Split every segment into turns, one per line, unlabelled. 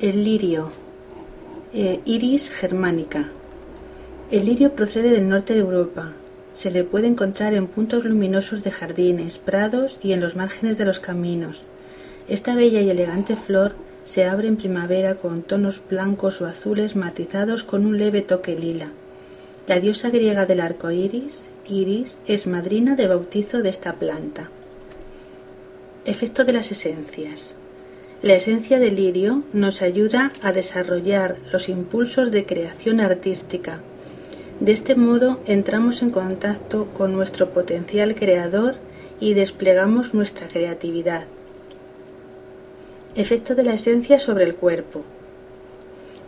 El lirio, eh, Iris germánica. El lirio procede del norte de Europa. Se le puede encontrar en puntos luminosos de jardines, prados y en los márgenes de los caminos. Esta bella y elegante flor se abre en primavera con tonos blancos o azules matizados con un leve toque lila. La diosa griega del arco iris, Iris, es madrina de bautizo de esta planta. Efecto de las esencias. La esencia del lirio nos ayuda a desarrollar los impulsos de creación artística. De este modo entramos en contacto con nuestro potencial creador y desplegamos nuestra creatividad. Efecto de la esencia sobre el cuerpo.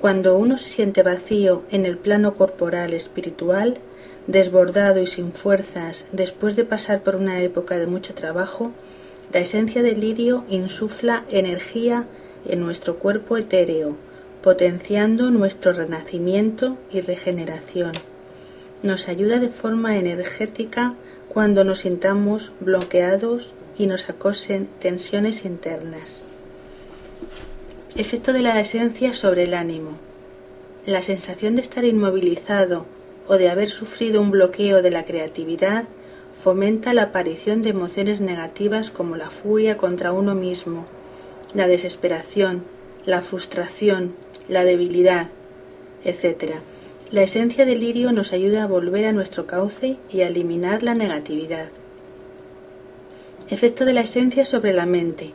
Cuando uno se siente vacío en el plano corporal espiritual, desbordado y sin fuerzas después de pasar por una época de mucho trabajo, la esencia del lirio insufla energía en nuestro cuerpo etéreo, potenciando nuestro renacimiento y regeneración. Nos ayuda de forma energética cuando nos sintamos bloqueados y nos acosen tensiones internas. Efecto de la esencia sobre el ánimo. La sensación de estar inmovilizado o de haber sufrido un bloqueo de la creatividad fomenta la aparición de emociones negativas como la furia contra uno mismo, la desesperación, la frustración, la debilidad, etc. La esencia del lirio nos ayuda a volver a nuestro cauce y a eliminar la negatividad. Efecto de la esencia sobre la mente.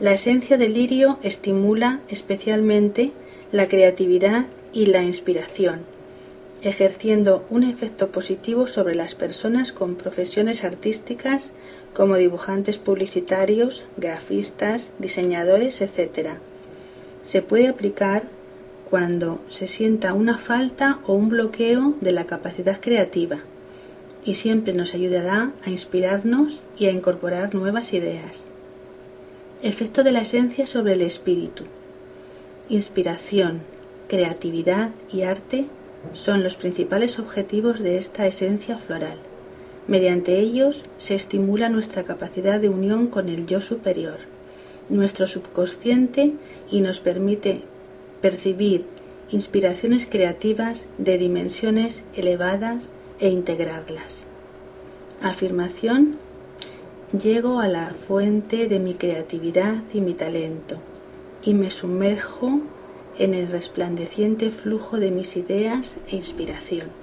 La esencia del lirio estimula especialmente la creatividad y la inspiración ejerciendo un efecto positivo sobre las personas con profesiones artísticas como dibujantes publicitarios, grafistas, diseñadores, etc. Se puede aplicar cuando se sienta una falta o un bloqueo de la capacidad creativa y siempre nos ayudará a inspirarnos y a incorporar nuevas ideas. Efecto de la esencia sobre el espíritu. Inspiración, creatividad y arte son los principales objetivos de esta esencia floral. Mediante ellos se estimula nuestra capacidad de unión con el yo superior, nuestro subconsciente y nos permite percibir inspiraciones creativas de dimensiones elevadas e integrarlas. Afirmación Llego a la fuente de mi creatividad y mi talento y me sumerjo en el resplandeciente flujo de mis ideas e inspiración.